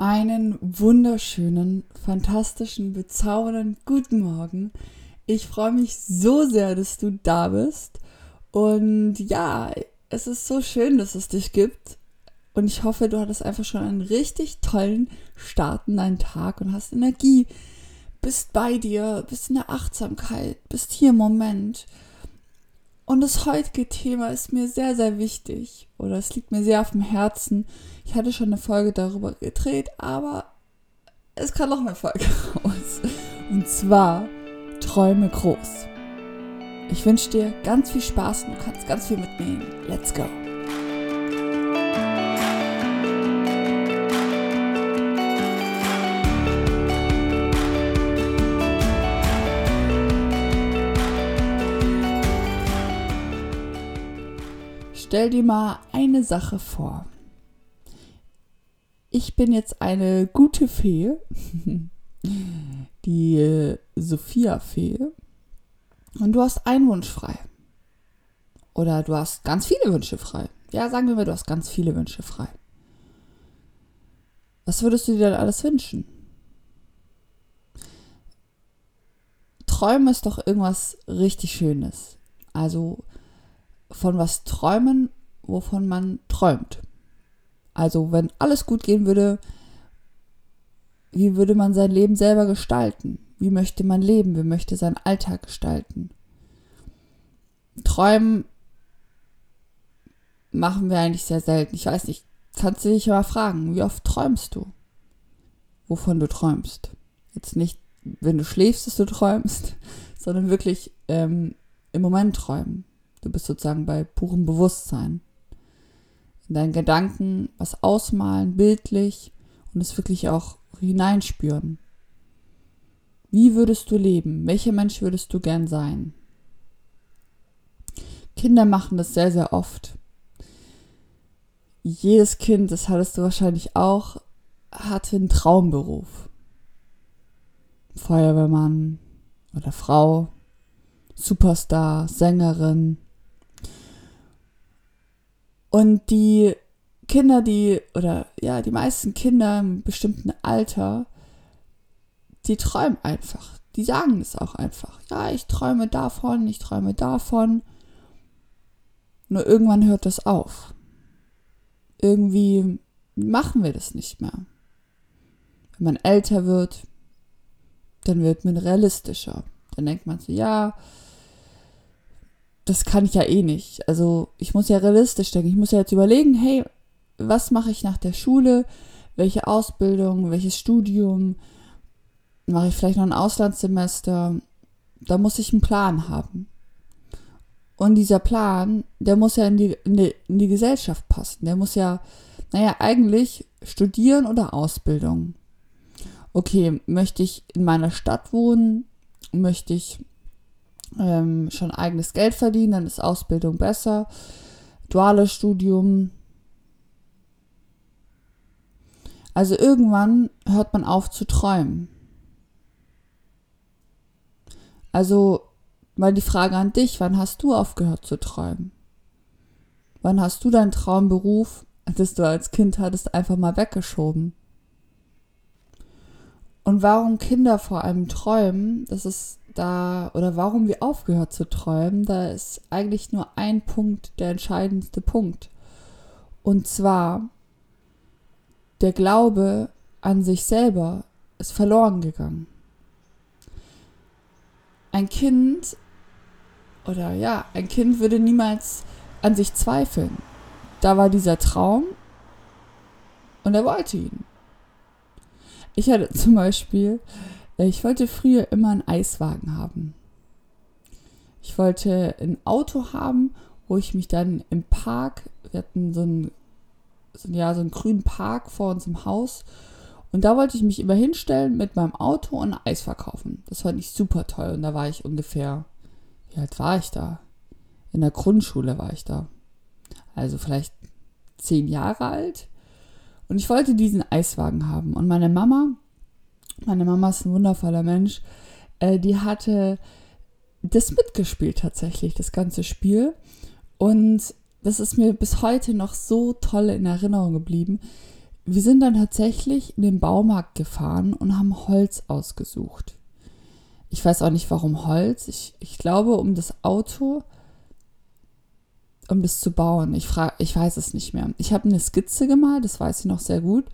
Einen wunderschönen, fantastischen, bezaubernden guten Morgen. Ich freue mich so sehr, dass du da bist. Und ja, es ist so schön, dass es dich gibt. Und ich hoffe, du hattest einfach schon einen richtig tollen Start in deinen Tag und hast Energie. Bist bei dir, bist in der Achtsamkeit, bist hier im Moment. Und das heutige Thema ist mir sehr, sehr wichtig oder es liegt mir sehr auf dem Herzen. Ich hatte schon eine Folge darüber gedreht, aber es kann noch eine Folge raus. Und zwar Träume groß. Ich wünsche dir ganz viel Spaß und du kannst ganz viel mitnehmen. Let's go! Stell dir mal eine Sache vor. Ich bin jetzt eine gute Fee, die äh, Sophia-Fee, und du hast einen Wunsch frei. Oder du hast ganz viele Wünsche frei. Ja, sagen wir mal, du hast ganz viele Wünsche frei. Was würdest du dir denn alles wünschen? Träumen ist doch irgendwas richtig Schönes. Also von was träumen, wovon man träumt. Also wenn alles gut gehen würde, wie würde man sein Leben selber gestalten? Wie möchte man leben? Wie möchte seinen Alltag gestalten? Träumen machen wir eigentlich sehr selten. Ich weiß nicht, kannst du dich mal fragen, wie oft träumst du? Wovon du träumst? Jetzt nicht, wenn du schläfst, dass du träumst, sondern wirklich ähm, im Moment träumen. Du bist sozusagen bei purem Bewusstsein. In deinen Gedanken was ausmalen, bildlich und es wirklich auch hineinspüren. Wie würdest du leben? Welcher Mensch würdest du gern sein? Kinder machen das sehr, sehr oft. Jedes Kind, das hattest du wahrscheinlich auch, hatte einen Traumberuf. Feuerwehrmann oder Frau, Superstar, Sängerin, und die Kinder, die, oder ja, die meisten Kinder im bestimmten Alter, die träumen einfach. Die sagen es auch einfach. Ja, ich träume davon, ich träume davon. Nur irgendwann hört das auf. Irgendwie machen wir das nicht mehr. Wenn man älter wird, dann wird man realistischer. Dann denkt man so, ja, das kann ich ja eh nicht. Also ich muss ja realistisch denken. Ich muss ja jetzt überlegen, hey, was mache ich nach der Schule? Welche Ausbildung, welches Studium? Mache ich vielleicht noch ein Auslandssemester? Da muss ich einen Plan haben. Und dieser Plan, der muss ja in die, in die, in die Gesellschaft passen. Der muss ja, naja, eigentlich studieren oder Ausbildung. Okay, möchte ich in meiner Stadt wohnen? Möchte ich ähm, schon eigenes Geld verdienen, dann ist Ausbildung besser. Duales Studium. Also irgendwann hört man auf zu träumen. Also mal die Frage an dich, wann hast du aufgehört zu träumen? Wann hast du deinen Traumberuf, das du als Kind hattest, einfach mal weggeschoben? Und warum Kinder vor allem träumen, das ist da, oder warum wir aufgehört zu träumen, da ist eigentlich nur ein Punkt der entscheidendste Punkt. Und zwar, der Glaube an sich selber ist verloren gegangen. Ein Kind, oder ja, ein Kind würde niemals an sich zweifeln. Da war dieser Traum und er wollte ihn. Ich hatte zum Beispiel ich wollte früher immer einen Eiswagen haben. Ich wollte ein Auto haben, wo ich mich dann im Park, wir hatten so einen, so, ja, so einen grünen Park vor uns im Haus. Und da wollte ich mich immer hinstellen mit meinem Auto und Eis verkaufen. Das fand ich super toll. Und da war ich ungefähr, wie alt war ich da? In der Grundschule war ich da. Also vielleicht zehn Jahre alt. Und ich wollte diesen Eiswagen haben. Und meine Mama meine Mama ist ein wundervoller Mensch. Äh, die hatte das mitgespielt tatsächlich, das ganze Spiel. Und das ist mir bis heute noch so toll in Erinnerung geblieben, wir sind dann tatsächlich in den Baumarkt gefahren und haben Holz ausgesucht. Ich weiß auch nicht, warum Holz. Ich, ich glaube, um das Auto, um das zu bauen. Ich, frage, ich weiß es nicht mehr. Ich habe eine Skizze gemalt, das weiß ich noch sehr gut.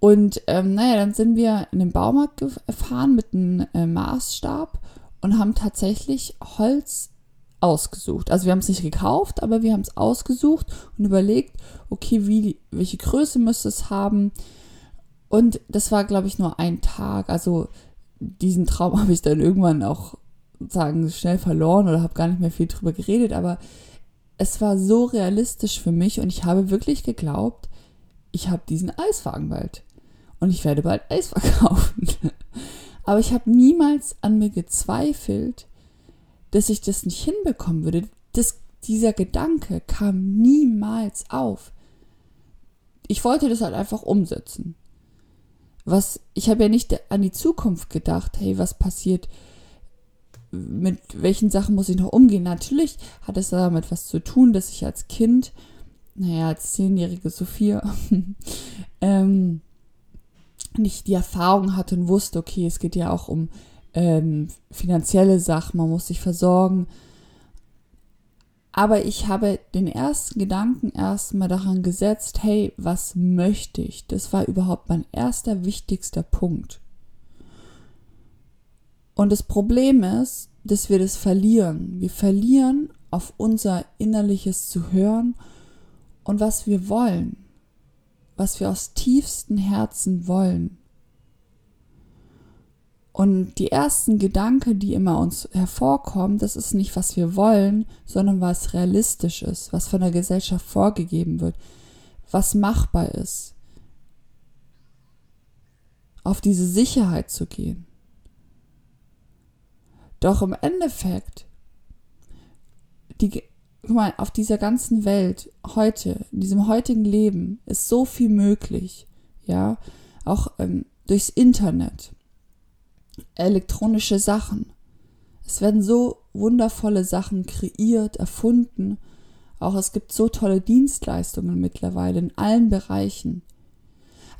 Und ähm, naja, dann sind wir in den Baumarkt gefahren mit einem äh, Maßstab und haben tatsächlich Holz ausgesucht. Also wir haben es nicht gekauft, aber wir haben es ausgesucht und überlegt, okay, wie, welche Größe müsste es haben. Und das war, glaube ich, nur ein Tag. Also diesen Traum habe ich dann irgendwann auch sagen schnell verloren oder habe gar nicht mehr viel drüber geredet, aber es war so realistisch für mich und ich habe wirklich geglaubt, ich habe diesen Eiswagen bald und ich werde bald Eis verkaufen. aber ich habe niemals an mir gezweifelt, dass ich das nicht hinbekommen würde. Das, dieser Gedanke kam niemals auf. Ich wollte das halt einfach umsetzen was, ich habe ja nicht an die Zukunft gedacht, hey, was passiert, mit welchen Sachen muss ich noch umgehen? Natürlich hat es damit was zu tun, dass ich als Kind, naja, als zehnjährige Sophia, ähm, nicht die Erfahrung hatte und wusste, okay, es geht ja auch um ähm, finanzielle Sachen, man muss sich versorgen, aber ich habe den ersten Gedanken erstmal daran gesetzt, hey, was möchte ich? Das war überhaupt mein erster wichtigster Punkt. Und das Problem ist, dass wir das verlieren. Wir verlieren auf unser innerliches zu hören und was wir wollen, was wir aus tiefstem Herzen wollen. Und die ersten Gedanken, die immer uns hervorkommen, das ist nicht, was wir wollen, sondern was realistisch ist, was von der Gesellschaft vorgegeben wird, was machbar ist. Auf diese Sicherheit zu gehen. Doch im Endeffekt, die, guck mal, auf dieser ganzen Welt, heute, in diesem heutigen Leben, ist so viel möglich. Ja, auch ähm, durchs Internet elektronische Sachen. Es werden so wundervolle Sachen kreiert, erfunden. Auch es gibt so tolle Dienstleistungen mittlerweile in allen Bereichen.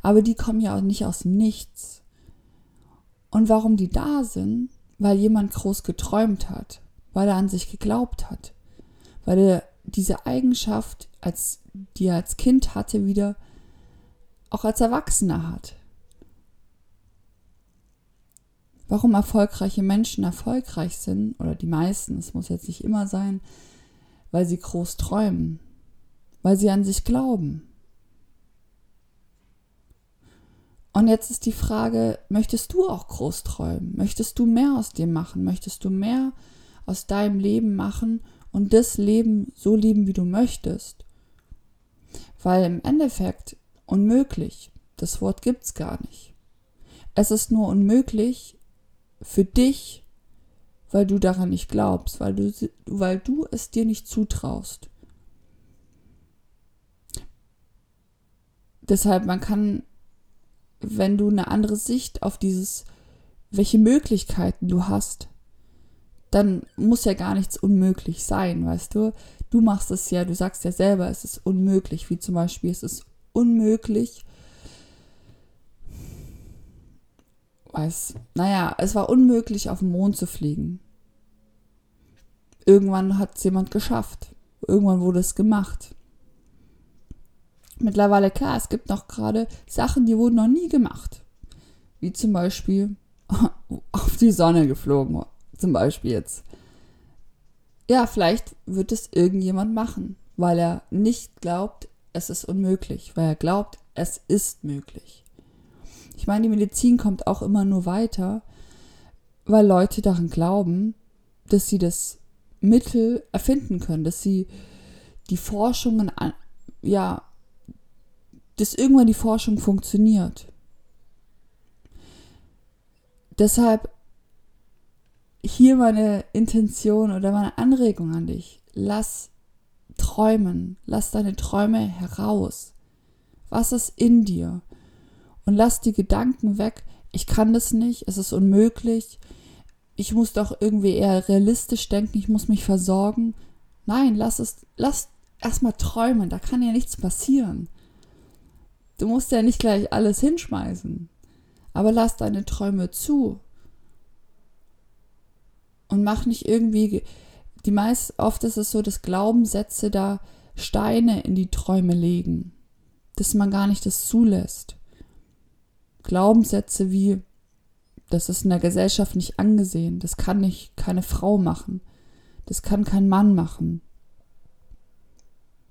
Aber die kommen ja auch nicht aus nichts. Und warum die da sind? Weil jemand groß geträumt hat, weil er an sich geglaubt hat, weil er diese Eigenschaft, als, die er als Kind hatte, wieder auch als Erwachsener hat. warum erfolgreiche Menschen erfolgreich sind, oder die meisten, es muss jetzt nicht immer sein, weil sie groß träumen, weil sie an sich glauben. Und jetzt ist die Frage, möchtest du auch groß träumen? Möchtest du mehr aus dir machen? Möchtest du mehr aus deinem Leben machen und das Leben so leben, wie du möchtest? Weil im Endeffekt unmöglich, das Wort gibt es gar nicht. Es ist nur unmöglich, für dich, weil du daran nicht glaubst, weil du, weil du es dir nicht zutraust. Deshalb, man kann, wenn du eine andere Sicht auf dieses, welche Möglichkeiten du hast, dann muss ja gar nichts unmöglich sein, weißt du? Du machst es ja, du sagst ja selber, es ist unmöglich, wie zum Beispiel, es ist unmöglich, weiß, naja, es war unmöglich, auf den Mond zu fliegen. Irgendwann hat es jemand geschafft. Irgendwann wurde es gemacht. Mittlerweile klar, es gibt noch gerade Sachen, die wurden noch nie gemacht. Wie zum Beispiel auf die Sonne geflogen. Zum Beispiel jetzt. Ja, vielleicht wird es irgendjemand machen, weil er nicht glaubt, es ist unmöglich, weil er glaubt, es ist möglich. Ich meine, die Medizin kommt auch immer nur weiter, weil Leute daran glauben, dass sie das Mittel erfinden können, dass sie die Forschungen, ja, dass irgendwann die Forschung funktioniert. Deshalb hier meine Intention oder meine Anregung an dich. Lass träumen, lass deine Träume heraus. Was ist in dir? und lass die Gedanken weg, ich kann das nicht, es ist unmöglich, ich muss doch irgendwie eher realistisch denken, ich muss mich versorgen. Nein, lass es, lass erstmal träumen, da kann ja nichts passieren. Du musst ja nicht gleich alles hinschmeißen. Aber lass deine Träume zu. Und mach nicht irgendwie, die meist, oft ist es so, dass Glaubenssätze da Steine in die Träume legen. Dass man gar nicht das zulässt. Glaubenssätze wie, das ist in der Gesellschaft nicht angesehen, das kann nicht keine Frau machen, das kann kein Mann machen,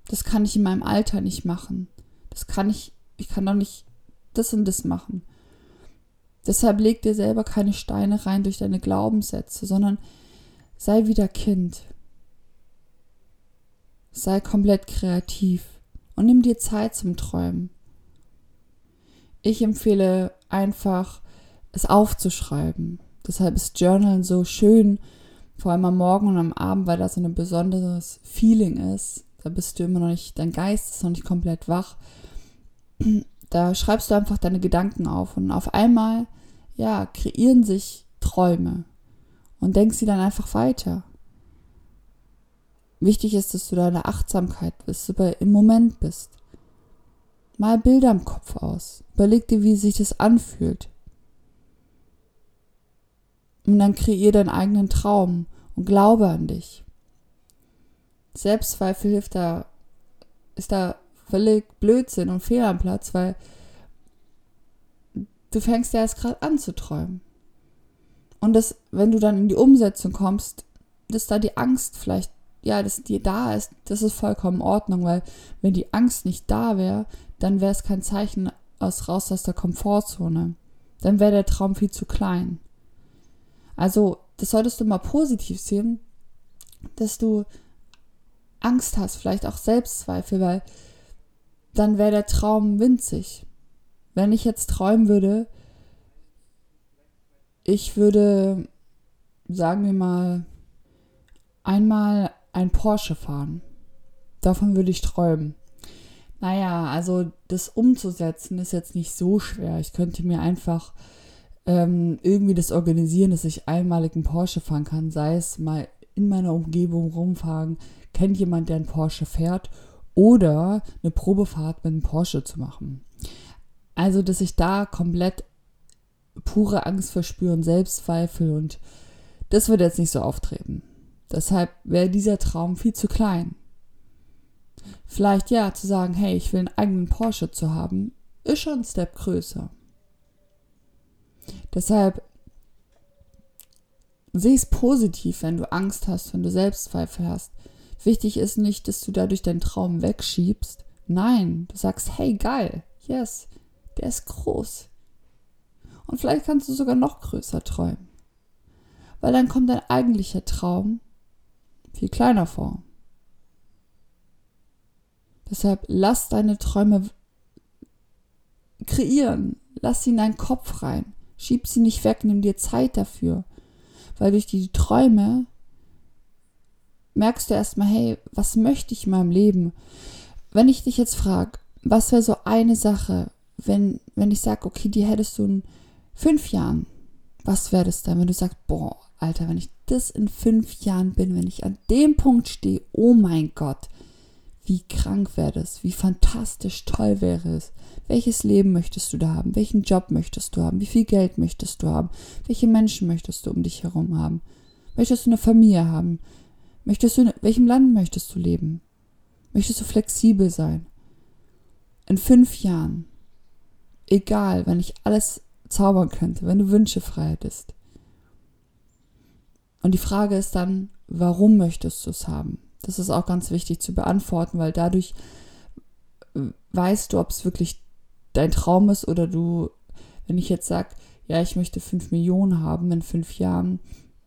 das kann ich in meinem Alter nicht machen, das kann ich, ich kann doch nicht das und das machen. Deshalb leg dir selber keine Steine rein durch deine Glaubenssätze, sondern sei wieder Kind. Sei komplett kreativ und nimm dir Zeit zum Träumen. Ich empfehle einfach, es aufzuschreiben. Deshalb ist Journalen so schön, vor allem am Morgen und am Abend, weil da so ein besonderes Feeling ist. Da bist du immer noch nicht, dein Geist ist noch nicht komplett wach. Da schreibst du einfach deine Gedanken auf und auf einmal, ja, kreieren sich Träume und denkst sie dann einfach weiter. Wichtig ist, dass du deine Achtsamkeit bist, du im Moment bist. Mal Bilder im Kopf aus. Überleg dir, wie sich das anfühlt. Und dann kreier deinen eigenen Traum und glaube an dich. Selbstzweifel hilft da, ist da völlig Blödsinn und fehl am Platz, weil du fängst ja erst gerade an zu träumen. Und das, wenn du dann in die Umsetzung kommst, dass da die Angst vielleicht, ja, dass die da ist, das ist vollkommen in Ordnung, weil wenn die Angst nicht da wäre, dann wäre es kein Zeichen aus raus aus der Komfortzone. Dann wäre der Traum viel zu klein. Also, das solltest du mal positiv sehen, dass du Angst hast, vielleicht auch Selbstzweifel, weil dann wäre der Traum winzig. Wenn ich jetzt träumen würde, ich würde, sagen wir mal, einmal ein Porsche fahren. Davon würde ich träumen. Naja, also das umzusetzen ist jetzt nicht so schwer. Ich könnte mir einfach ähm, irgendwie das organisieren, dass ich einmalig einen Porsche fahren kann, sei es mal in meiner Umgebung rumfahren, kennt jemand, der einen Porsche fährt oder eine Probefahrt mit einem Porsche zu machen. Also, dass ich da komplett pure Angst verspüre Selbstzweifel und das wird jetzt nicht so auftreten. Deshalb wäre dieser Traum viel zu klein. Vielleicht ja, zu sagen, hey, ich will einen eigenen Porsche zu haben, ist schon ein Step größer. Deshalb sehe es positiv, wenn du Angst hast, wenn du Selbstzweifel hast. Wichtig ist nicht, dass du dadurch deinen Traum wegschiebst. Nein, du sagst, hey, geil, yes, der ist groß. Und vielleicht kannst du sogar noch größer träumen. Weil dann kommt dein eigentlicher Traum viel kleiner vor. Deshalb lass deine Träume kreieren. Lass sie in deinen Kopf rein. Schieb sie nicht weg, nimm dir Zeit dafür. Weil durch die Träume merkst du erstmal, hey, was möchte ich in meinem Leben? Wenn ich dich jetzt frage, was wäre so eine Sache, wenn, wenn ich sage, okay, die hättest du in fünf Jahren, was wäre das dann, wenn du sagst, boah, Alter, wenn ich das in fünf Jahren bin, wenn ich an dem Punkt stehe, oh mein Gott, wie krank wäre das? Wie fantastisch toll wäre es? Welches Leben möchtest du da haben? Welchen Job möchtest du haben? Wie viel Geld möchtest du haben? Welche Menschen möchtest du um dich herum haben? Möchtest du eine Familie haben? Möchtest du in welchem Land möchtest du leben? Möchtest du flexibel sein? In fünf Jahren, egal, wenn ich alles zaubern könnte, wenn du Wünsche frei hättest. Und die Frage ist dann, warum möchtest du es haben? Das ist auch ganz wichtig zu beantworten, weil dadurch äh, weißt du, ob es wirklich dein Traum ist oder du, wenn ich jetzt sage, ja, ich möchte fünf Millionen haben in fünf Jahren,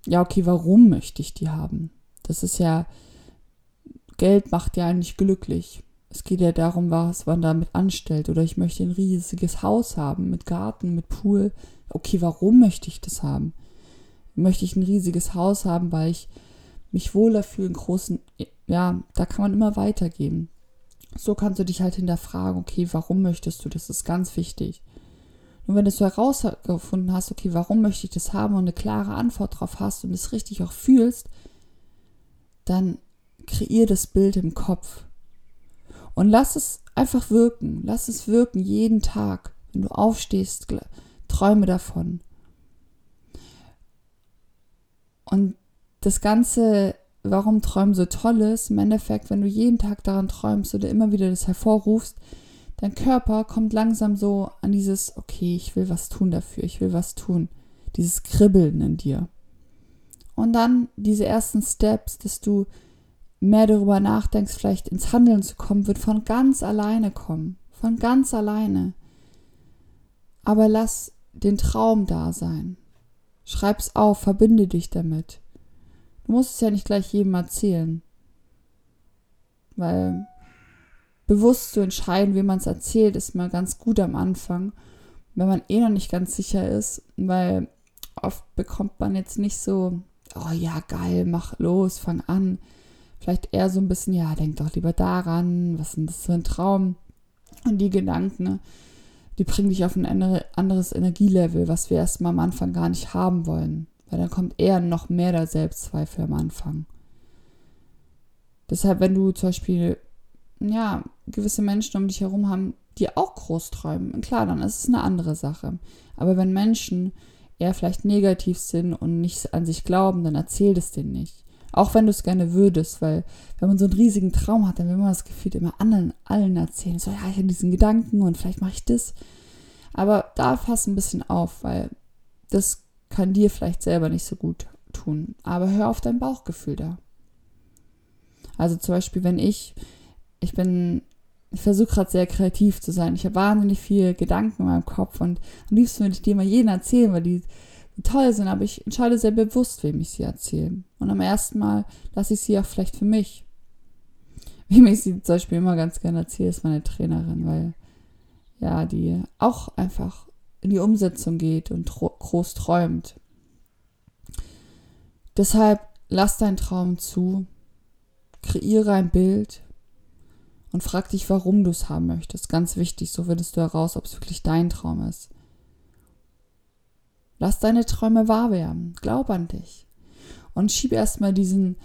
ja, okay, warum möchte ich die haben? Das ist ja, Geld macht ja eigentlich glücklich. Es geht ja darum, was man damit anstellt. Oder ich möchte ein riesiges Haus haben mit Garten, mit Pool. Okay, warum möchte ich das haben? Möchte ich ein riesiges Haus haben, weil ich mich wohler fühle, einen großen, ja, da kann man immer weitergehen. So kannst du dich halt hinterfragen, okay, warum möchtest du das? Das ist ganz wichtig. Und wenn du so herausgefunden hast, okay, warum möchte ich das haben und eine klare Antwort drauf hast und es richtig auch fühlst, dann kreier das Bild im Kopf. Und lass es einfach wirken. Lass es wirken jeden Tag. Wenn du aufstehst, träume davon. Und das Ganze, warum Träumen so toll ist, im Endeffekt, wenn du jeden Tag daran träumst oder immer wieder das hervorrufst, dein Körper kommt langsam so an dieses, okay, ich will was tun dafür, ich will was tun. Dieses Kribbeln in dir. Und dann diese ersten Steps, dass du mehr darüber nachdenkst, vielleicht ins Handeln zu kommen, wird von ganz alleine kommen. Von ganz alleine. Aber lass den Traum da sein. Schreib's auf, verbinde dich damit. Du musst es ja nicht gleich jedem erzählen. Weil bewusst zu entscheiden, wie man es erzählt, ist mal ganz gut am Anfang, wenn man eh noch nicht ganz sicher ist, weil oft bekommt man jetzt nicht so, oh ja, geil, mach los, fang an, vielleicht eher so ein bisschen, ja, denk doch lieber daran, was ist denn das für ein Traum? Und die Gedanken, ne, die bringen dich auf ein anderes Energielevel, was wir erstmal am Anfang gar nicht haben wollen. Weil dann kommt eher noch mehr der Selbstzweifel am Anfang. Deshalb, wenn du zum Beispiel, ja, gewisse Menschen um dich herum haben, die auch groß träumen, klar, dann ist es eine andere Sache. Aber wenn Menschen eher vielleicht negativ sind und nicht an sich glauben, dann erzähl es denen nicht. Auch wenn du es gerne würdest, weil wenn man so einen riesigen Traum hat, dann will man das Gefühl immer anderen, allen erzählen. So, ja, ich habe diesen Gedanken und vielleicht mache ich das. Aber da fass ein bisschen auf, weil das kann dir vielleicht selber nicht so gut tun. Aber hör auf dein Bauchgefühl da. Also zum Beispiel, wenn ich, ich bin, ich versuche gerade sehr kreativ zu sein. Ich habe wahnsinnig viele Gedanken in meinem Kopf und am liebsten würde ich dir mal jeden erzählen, weil die toll sind, aber ich entscheide sehr bewusst, wem ich sie erzähle. Und am ersten Mal lasse ich sie auch vielleicht für mich. Wem ich sie zum Beispiel immer ganz gerne erzähle, ist meine Trainerin, weil ja, die auch einfach in die Umsetzung geht und groß träumt. Deshalb lass deinen Traum zu, kreiere ein Bild und frag dich, warum du es haben möchtest. Ganz wichtig, so findest du heraus, ob es wirklich dein Traum ist. Lass deine Träume wahr werden. Glaub an dich. Und schieb erstmal diesen,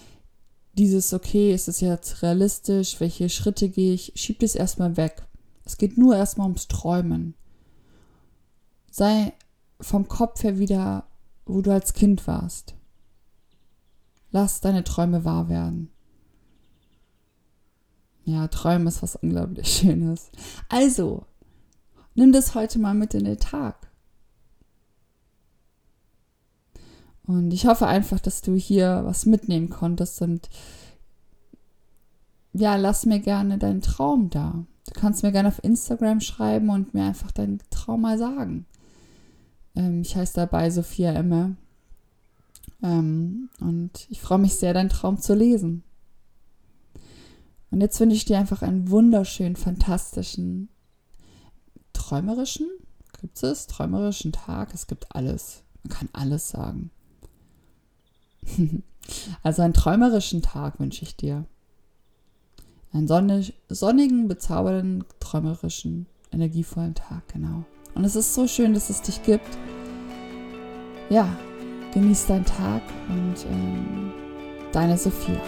dieses, okay, ist es jetzt realistisch? Welche Schritte gehe ich? Schieb das erstmal weg. Es geht nur erstmal ums Träumen. Sei vom Kopf her wieder, wo du als Kind warst. Lass deine Träume wahr werden. Ja, Träumen ist was unglaublich Schönes. Also, nimm das heute mal mit in den Tag. Und ich hoffe einfach, dass du hier was mitnehmen konntest und ja, lass mir gerne deinen Traum da. Du kannst mir gerne auf Instagram schreiben und mir einfach deinen Traum mal sagen. Ähm, ich heiße dabei Sophia Emme. Ähm, und ich freue mich sehr, deinen Traum zu lesen. Und jetzt wünsche ich dir einfach einen wunderschönen, fantastischen, träumerischen, gibt es träumerischen Tag. Es gibt alles. Man kann alles sagen. Also einen träumerischen Tag wünsche ich dir. Einen sonnig, sonnigen, bezaubernden, träumerischen, energievollen Tag, genau. Und es ist so schön, dass es dich gibt. Ja, genieß deinen Tag und ähm, deine Sophia.